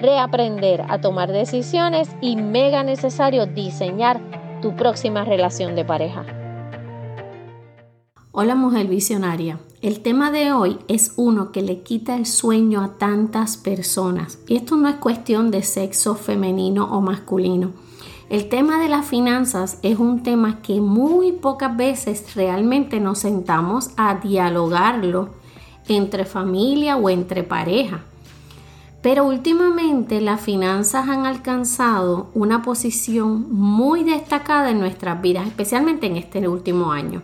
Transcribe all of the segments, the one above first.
reaprender a tomar decisiones y mega necesario diseñar tu próxima relación de pareja. Hola mujer visionaria, el tema de hoy es uno que le quita el sueño a tantas personas y esto no es cuestión de sexo femenino o masculino. El tema de las finanzas es un tema que muy pocas veces realmente nos sentamos a dialogarlo entre familia o entre pareja. Pero últimamente las finanzas han alcanzado una posición muy destacada en nuestras vidas, especialmente en este último año.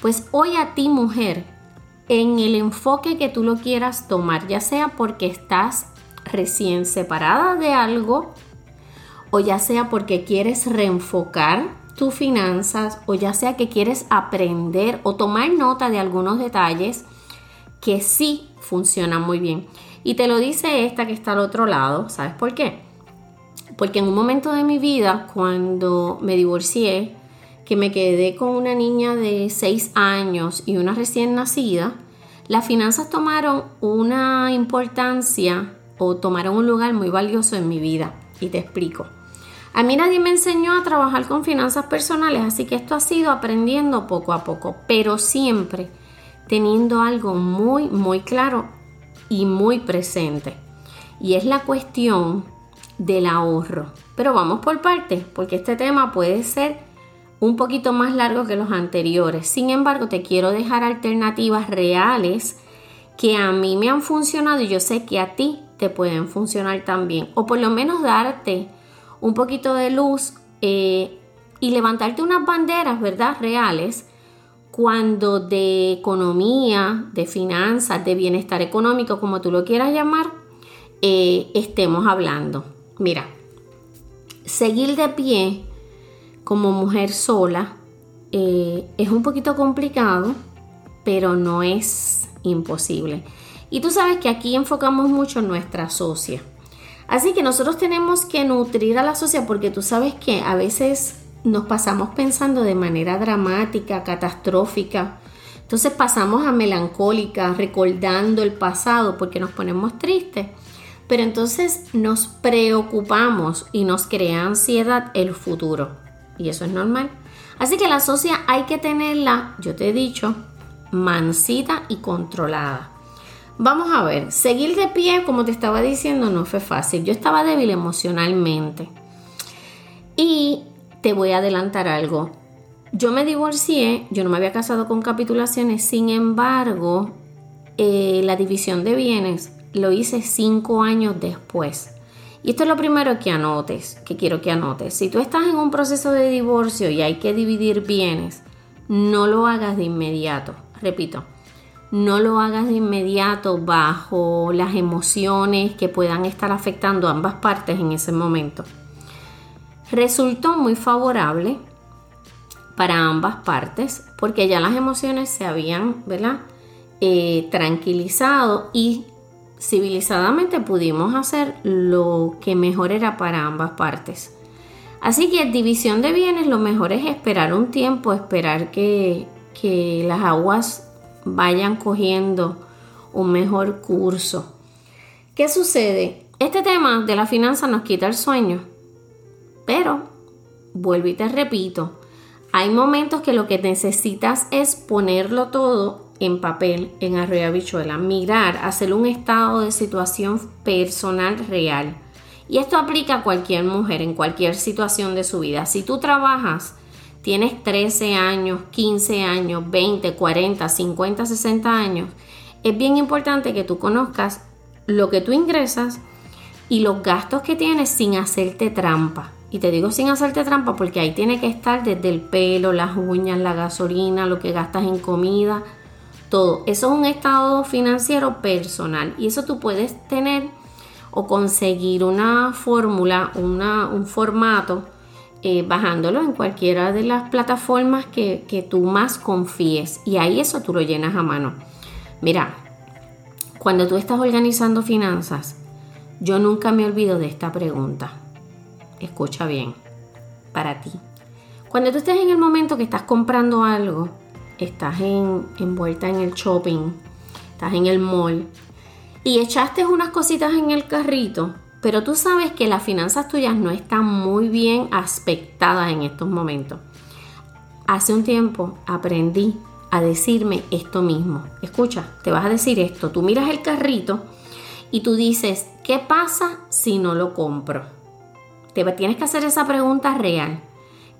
Pues hoy a ti mujer, en el enfoque que tú lo quieras tomar, ya sea porque estás recién separada de algo, o ya sea porque quieres reenfocar tus finanzas, o ya sea que quieres aprender o tomar nota de algunos detalles que sí funcionan muy bien. Y te lo dice esta que está al otro lado, ¿sabes por qué? Porque en un momento de mi vida, cuando me divorcié, que me quedé con una niña de 6 años y una recién nacida, las finanzas tomaron una importancia o tomaron un lugar muy valioso en mi vida. Y te explico. A mí nadie me enseñó a trabajar con finanzas personales, así que esto ha sido aprendiendo poco a poco, pero siempre teniendo algo muy, muy claro y muy presente. Y es la cuestión del ahorro. Pero vamos por partes, porque este tema puede ser un poquito más largo que los anteriores. Sin embargo, te quiero dejar alternativas reales que a mí me han funcionado y yo sé que a ti te pueden funcionar también. O por lo menos darte un poquito de luz eh, y levantarte unas banderas, ¿verdad? Reales cuando de economía, de finanzas, de bienestar económico, como tú lo quieras llamar, eh, estemos hablando. Mira, seguir de pie como mujer sola eh, es un poquito complicado, pero no es imposible. Y tú sabes que aquí enfocamos mucho en nuestra socia. Así que nosotros tenemos que nutrir a la socia porque tú sabes que a veces nos pasamos pensando de manera dramática, catastrófica. Entonces pasamos a melancólica, recordando el pasado porque nos ponemos tristes. Pero entonces nos preocupamos y nos crea ansiedad el futuro. Y eso es normal. Así que la socia hay que tenerla, yo te he dicho, mansita y controlada. Vamos a ver, seguir de pie, como te estaba diciendo, no fue fácil. Yo estaba débil emocionalmente. Y te voy a adelantar algo. Yo me divorcié, yo no me había casado con capitulaciones, sin embargo, eh, la división de bienes lo hice cinco años después. Y esto es lo primero que anotes, que quiero que anotes. Si tú estás en un proceso de divorcio y hay que dividir bienes, no lo hagas de inmediato. Repito, no lo hagas de inmediato bajo las emociones que puedan estar afectando a ambas partes en ese momento resultó muy favorable para ambas partes porque ya las emociones se habían ¿verdad? Eh, tranquilizado y civilizadamente pudimos hacer lo que mejor era para ambas partes. Así que división de bienes lo mejor es esperar un tiempo, esperar que, que las aguas vayan cogiendo un mejor curso. ¿Qué sucede? Este tema de la finanza nos quita el sueño pero, vuelvo y te repito, hay momentos que lo que necesitas es ponerlo todo en papel, en arroyo bichuela, mirar, hacer un estado de situación personal real Y esto aplica a cualquier mujer en cualquier situación de su vida. Si tú trabajas, tienes 13 años, 15 años, 20, 40, 50, 60 años, es bien importante que tú conozcas lo que tú ingresas y los gastos que tienes sin hacerte trampa. Y te digo sin hacerte trampa porque ahí tiene que estar desde el pelo, las uñas, la gasolina, lo que gastas en comida, todo. Eso es un estado financiero personal y eso tú puedes tener o conseguir una fórmula, un formato, eh, bajándolo en cualquiera de las plataformas que, que tú más confíes y ahí eso tú lo llenas a mano. Mira, cuando tú estás organizando finanzas, yo nunca me olvido de esta pregunta. Escucha bien, para ti. Cuando tú estés en el momento que estás comprando algo, estás en, envuelta en el shopping, estás en el mall y echaste unas cositas en el carrito, pero tú sabes que las finanzas tuyas no están muy bien aspectadas en estos momentos. Hace un tiempo aprendí a decirme esto mismo. Escucha, te vas a decir esto. Tú miras el carrito y tú dices, ¿qué pasa si no lo compro? Te tienes que hacer esa pregunta real.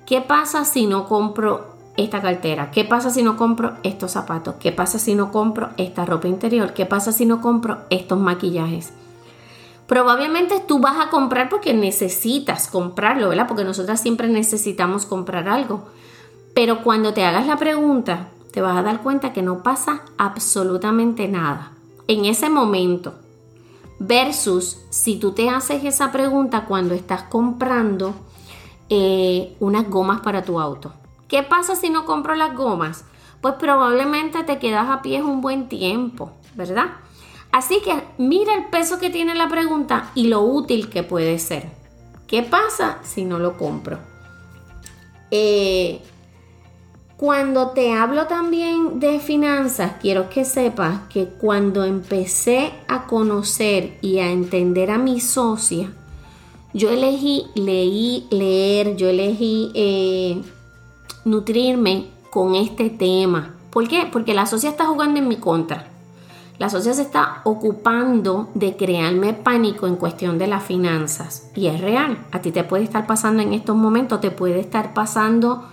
¿Qué pasa si no compro esta cartera? ¿Qué pasa si no compro estos zapatos? ¿Qué pasa si no compro esta ropa interior? ¿Qué pasa si no compro estos maquillajes? Probablemente tú vas a comprar porque necesitas comprarlo, ¿verdad? Porque nosotras siempre necesitamos comprar algo. Pero cuando te hagas la pregunta, te vas a dar cuenta que no pasa absolutamente nada en ese momento. Versus si tú te haces esa pregunta cuando estás comprando eh, unas gomas para tu auto. ¿Qué pasa si no compro las gomas? Pues probablemente te quedas a pie un buen tiempo, ¿verdad? Así que mira el peso que tiene la pregunta y lo útil que puede ser. ¿Qué pasa si no lo compro? Eh, cuando te hablo también de finanzas, quiero que sepas que cuando empecé a conocer y a entender a mi socia, yo elegí leí, leer, yo elegí eh, nutrirme con este tema. ¿Por qué? Porque la socia está jugando en mi contra. La socia se está ocupando de crearme pánico en cuestión de las finanzas. Y es real. A ti te puede estar pasando en estos momentos, te puede estar pasando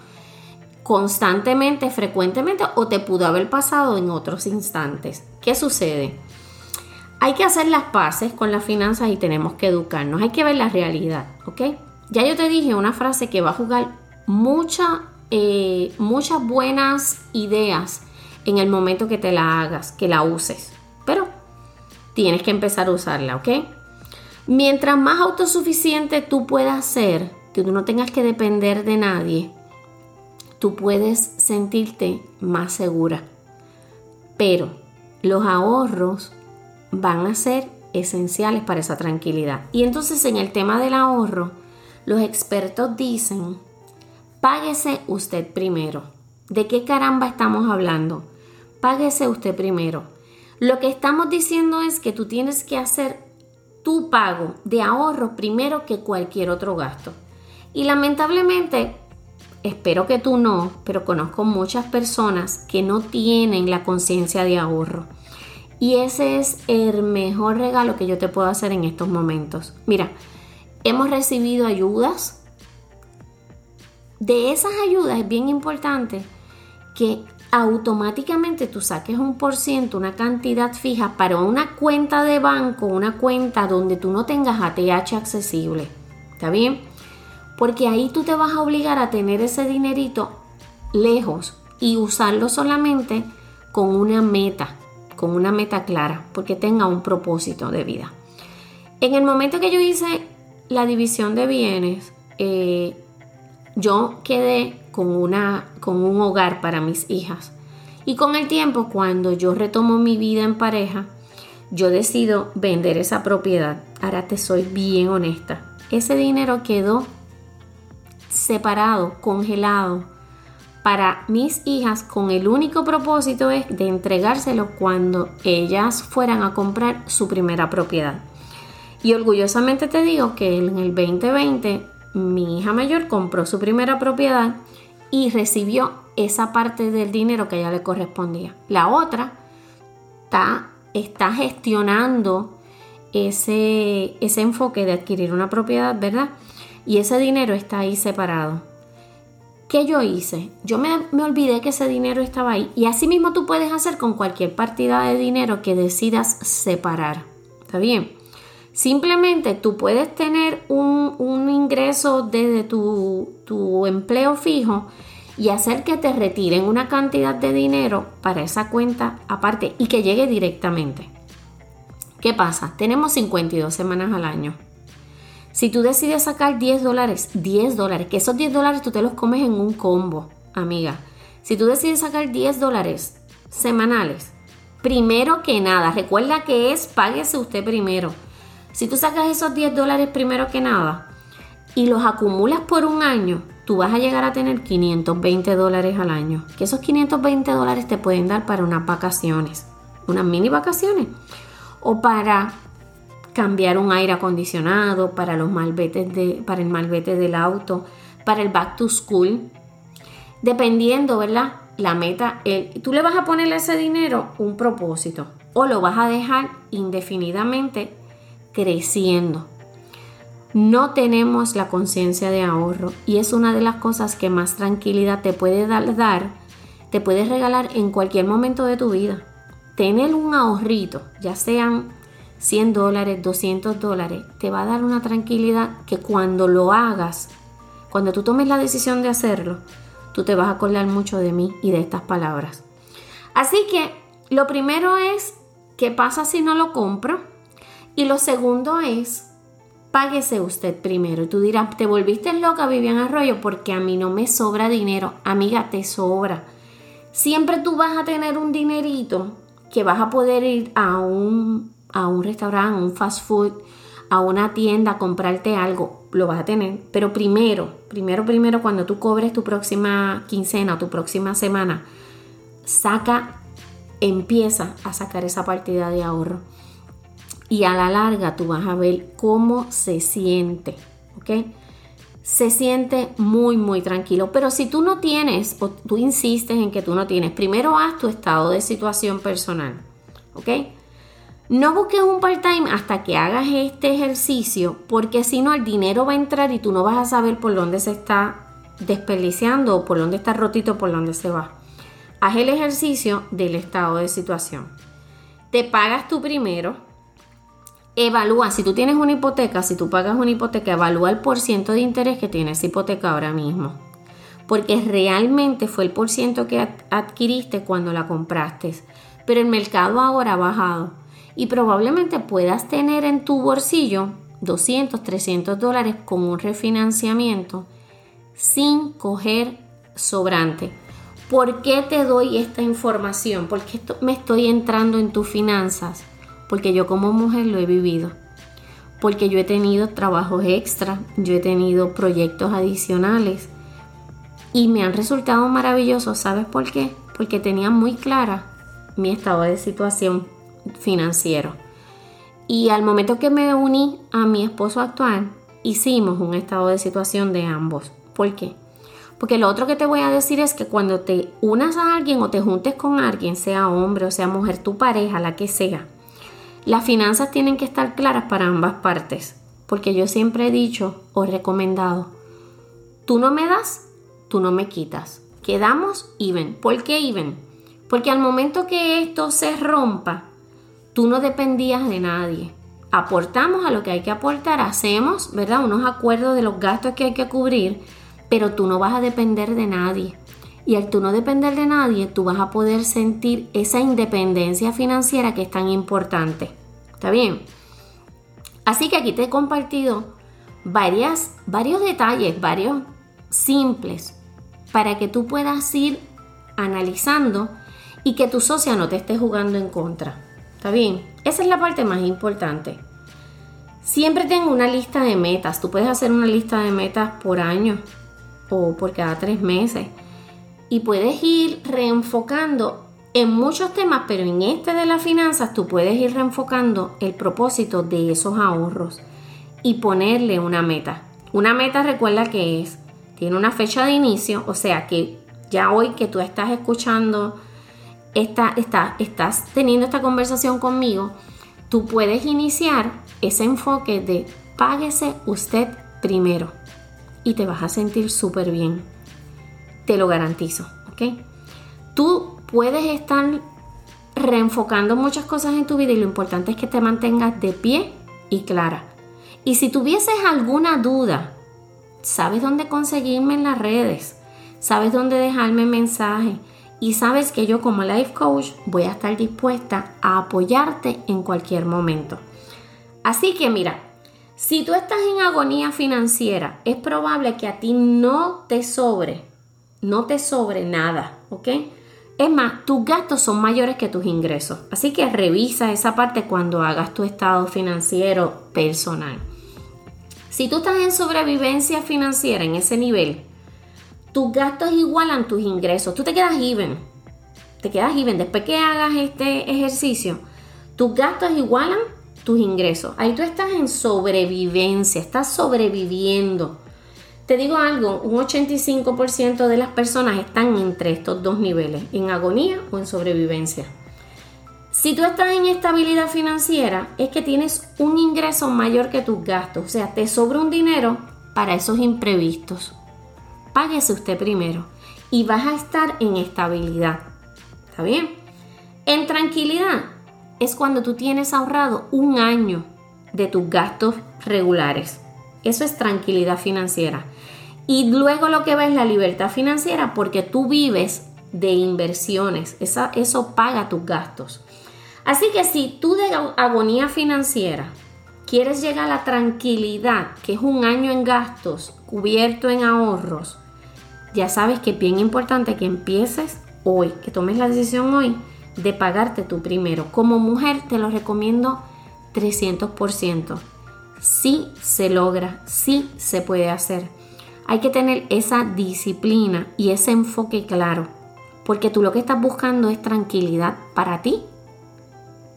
constantemente, frecuentemente o te pudo haber pasado en otros instantes. ¿Qué sucede? Hay que hacer las paces con las finanzas y tenemos que educarnos, hay que ver la realidad, ¿ok? Ya yo te dije una frase que va a jugar mucha, eh, muchas buenas ideas en el momento que te la hagas, que la uses, pero tienes que empezar a usarla, ¿ok? Mientras más autosuficiente tú puedas ser, que tú no tengas que depender de nadie, tú puedes sentirte más segura. Pero los ahorros van a ser esenciales para esa tranquilidad. Y entonces en el tema del ahorro, los expertos dicen, páguese usted primero. ¿De qué caramba estamos hablando? Páguese usted primero. Lo que estamos diciendo es que tú tienes que hacer tu pago de ahorro primero que cualquier otro gasto. Y lamentablemente espero que tú no, pero conozco muchas personas que no tienen la conciencia de ahorro. Y ese es el mejor regalo que yo te puedo hacer en estos momentos. Mira, hemos recibido ayudas. De esas ayudas es bien importante que automáticamente tú saques un por ciento, una cantidad fija para una cuenta de banco, una cuenta donde tú no tengas ATH accesible. ¿Está bien? Porque ahí tú te vas a obligar a tener ese dinerito lejos y usarlo solamente con una meta, con una meta clara, porque tenga un propósito de vida. En el momento que yo hice la división de bienes, eh, yo quedé con, una, con un hogar para mis hijas. Y con el tiempo, cuando yo retomo mi vida en pareja, yo decido vender esa propiedad. Ahora te soy bien honesta. Ese dinero quedó separado, congelado para mis hijas con el único propósito es de entregárselo cuando ellas fueran a comprar su primera propiedad. Y orgullosamente te digo que en el 2020 mi hija mayor compró su primera propiedad y recibió esa parte del dinero que a ella le correspondía. La otra está, está gestionando ese, ese enfoque de adquirir una propiedad, ¿verdad? Y ese dinero está ahí separado. ¿Qué yo hice? Yo me, olvidé que ese dinero estaba ahí. Y así mismo tú puedes hacer con cualquier partida de dinero que decidas separar. ¿Está bien? Simplemente tú puedes tener un, un ingreso desde tu, tu empleo fijo y hacer que te retiren una cantidad de dinero para esa cuenta aparte y que llegue directamente. ¿Qué pasa? Tenemos 52 semanas al año. Si tú decides sacar 10 dólares, 10 dólares, que esos 10 dólares tú te los comes en un combo, amiga. Si tú decides sacar 10 dólares semanales, primero que nada, recuerda que es páguese usted primero. Si tú sacas esos 10 dólares primero que nada y los acumulas por un año, tú vas a llegar a tener 520 dólares al año. Que esos 520 dólares te pueden dar para unas vacaciones, unas mini vacaciones, o para cambiar un aire acondicionado, para los malvetes de, para el malvete del auto, para el back to school, dependiendo, ¿verdad? La meta, tú le vas a poner ese dinero un propósito o lo vas a dejar indefinidamente creciendo no tenemos la conciencia de ahorro y es una de las cosas que más tranquilidad te puede dar, te puede regalar en cualquier momento de tu vida. Tener un ahorrito, ya sean 100 dólares, 200 dólares, te va a dar una tranquilidad que cuando lo hagas, cuando tú tomes la decisión de hacerlo, tú te vas a acordar mucho de mí y de estas palabras. Así que lo primero es, ¿qué pasa si no lo compro? Y lo segundo es, páguese usted primero. Y tú dirás, te volviste loca, Vivian Arroyo, porque a mí no me sobra dinero. Amiga, te sobra. Siempre tú vas a tener un dinerito que vas a poder ir a un, a un restaurante, un fast food, a una tienda a comprarte algo. Lo vas a tener. Pero primero, primero, primero, cuando tú cobres tu próxima quincena tu próxima semana, saca, empieza a sacar esa partida de ahorro y a la larga tú vas a ver cómo se siente, ¿ok? Se siente muy, muy tranquilo. Pero si tú no tienes, o tú insistes en que tú no tienes, primero haz tu estado de situación personal, ¿ok? No busques un part-time hasta que hagas este ejercicio, porque si no el dinero va a entrar y tú no vas a saber por dónde se está desperdiciando o por dónde está rotito, por dónde se va. Haz el ejercicio del estado de situación. Te pagas tú primero, evalúa, si tú tienes una hipoteca, si tú pagas una hipoteca, evalúa el porciento de interés que tiene esa hipoteca ahora mismo. Porque realmente fue el porciento que adquiriste cuando la compraste. Pero el mercado ahora ha bajado. Y probablemente puedas tener en tu bolsillo 200, 300 dólares con un refinanciamiento sin coger sobrante. ¿Por qué te doy esta información? Porque me estoy entrando en tus finanzas porque yo como mujer lo he vivido, porque yo he tenido trabajos extra, yo he tenido proyectos adicionales y me han resultado maravillosos. ¿Sabes por qué? Porque tenía muy clara mi estado de situación financiero. Y al momento que me uní a mi esposo actual, hicimos un estado de situación de ambos. ¿Por qué? Porque lo otro que te voy a decir es que cuando te unas a alguien o te juntes con alguien, sea hombre o sea mujer, tu pareja, la que sea, las finanzas tienen que estar claras para ambas partes, porque yo siempre he dicho o recomendado, tú no me das, tú no me quitas. Quedamos even. ¿Por qué even? Porque al momento que esto se rompa, tú no dependías de nadie. Aportamos a lo que hay que aportar, hacemos, ¿verdad? Unos acuerdos de los gastos que hay que cubrir, pero tú no vas a depender de nadie. Y al tú no depender de nadie, tú vas a poder sentir esa independencia financiera que es tan importante. ¿Está bien? Así que aquí te he compartido varios detalles, varios simples, para que tú puedas ir analizando y que tu socia no te esté jugando en contra. ¿Está bien? Esa es la parte más importante. Siempre tengo una lista de metas. Tú puedes hacer una lista de metas por año o por cada tres meses y puedes ir reenfocando en muchos temas, pero en este de las finanzas tú puedes ir reenfocando el propósito de esos ahorros y ponerle una meta. Una meta recuerda que es, tiene una fecha de inicio, o sea que ya hoy que tú estás escuchando, estás teniendo esta conversación conmigo, tú puedes iniciar ese enfoque de páguese usted primero y te vas a sentir súper bien. Te lo garantizo, ¿ok? Tú puedes estar reenfocando muchas cosas en tu vida y lo importante es que te mantengas de pie y clara. Y si tuvieses alguna duda, sabes dónde conseguirme en las redes, sabes dónde dejarme mensaje y sabes que yo como life coach voy a estar dispuesta a apoyarte en cualquier momento. Así que mira, si tú estás en agonía financiera, es probable que a ti no te sobre, no te sobre nada, ¿ok? Es más, tus gastos son mayores que tus ingresos. Así que revisa esa parte cuando hagas tu estado financiero personal. Si tú estás en sobrevivencia financiera en ese nivel, tus gastos igualan tus ingresos. Tú te quedas even. Te quedas even. Después que hagas este ejercicio, tus gastos igualan tus ingresos. Ahí tú estás en sobrevivencia, estás sobreviviendo. Te digo algo, un 85% de las personas están entre estos dos niveles, en agonía o en sobrevivencia. Si tú estás en estabilidad financiera, es que tienes un ingreso mayor que tus gastos, o sea, te sobra un dinero para esos imprevistos. Páguese usted primero y vas a estar en estabilidad. ¿Está bien? En tranquilidad, es cuando tú tienes ahorrado un año de tus gastos regulares. Eso es tranquilidad financiera. Y luego lo que va es la libertad financiera porque tú vives de inversiones. eso paga tus gastos. Así que si tú de agonía financiera quieres llegar a la tranquilidad, que es un año en gastos cubierto en ahorros, ya sabes que es bien importante que empieces hoy, que tomes la decisión hoy de pagarte tú primero. Como mujer te lo recomiendo 300%. Sí se logra, sí se puede hacer. Hay que tener esa disciplina y ese enfoque claro, porque tú lo que estás buscando es tranquilidad para ti,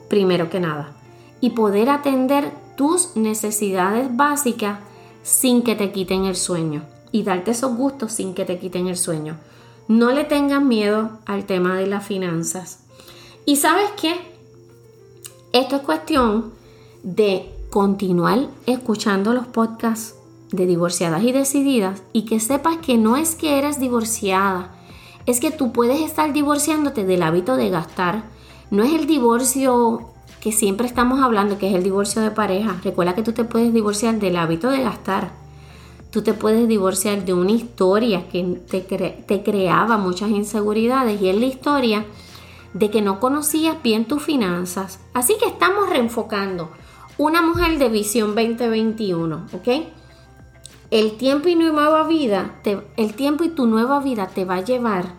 primero que nada, y poder atender tus necesidades básicas sin que te quiten el sueño y darte esos gustos sin que te quiten el sueño. No le tengas miedo al tema de las finanzas. Y sabes qué? Esto es cuestión de continuar escuchando los podcasts de divorciadas y decididas y que sepas que no es que eres divorciada, es que tú puedes estar divorciándote del hábito de gastar. No es el divorcio que siempre estamos hablando, que es el divorcio de pareja. Recuerda que tú te puedes divorciar del hábito de gastar. Tú te puedes divorciar de una historia que te, creaba muchas inseguridades y es la historia de que no conocías bien tus finanzas. Así que estamos reenfocando. Una mujer de visión 2021, ¿ok? El tiempo y nueva vida, el tiempo y tu nueva vida te va a llevar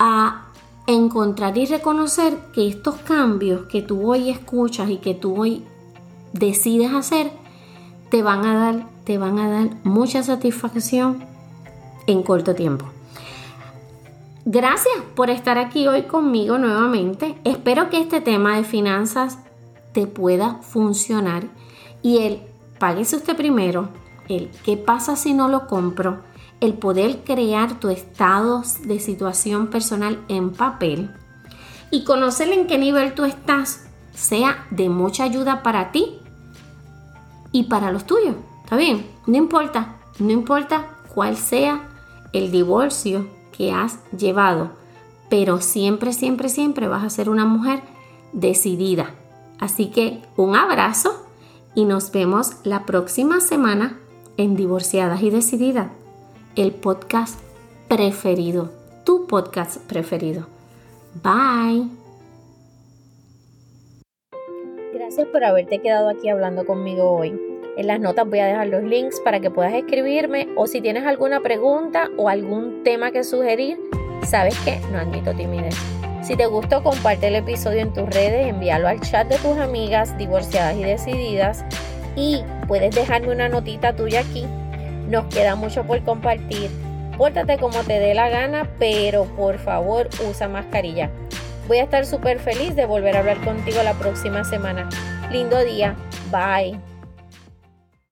a encontrar y reconocer que estos cambios que tú hoy escuchas y que tú hoy decides hacer te van a dar, te van a dar mucha satisfacción en corto tiempo. Gracias por estar aquí hoy conmigo nuevamente. Espero que este tema de finanzas te pueda funcionar y el páguese usted primero, el qué pasa si no lo compro, el poder crear tu estado de situación personal en papel y conocer en qué nivel tú estás sea de mucha ayuda para ti y para los tuyos. ¿Está bien? No importa, no importa cuál sea el divorcio que has llevado, pero siempre, siempre, siempre vas a ser una mujer decidida. Así que un abrazo y nos vemos la próxima semana en Divorciadas y Decididas, el podcast preferido, tu podcast preferido. Bye. Por haberte quedado aquí hablando conmigo hoy. En las notas voy a dejar los links para que puedas escribirme o si tienes alguna pregunta o algún tema que sugerir, sabes que no admito timidez. Si te gustó, comparte el episodio en tus redes, envíalo al chat de tus amigas divorciadas y decididas y puedes dejarme una notita tuya aquí. Nos queda mucho por compartir. Pórtate como te dé la gana, pero por favor usa mascarilla. Voy a estar súper feliz de volver a hablar contigo la próxima semana. Lindo día. Bye.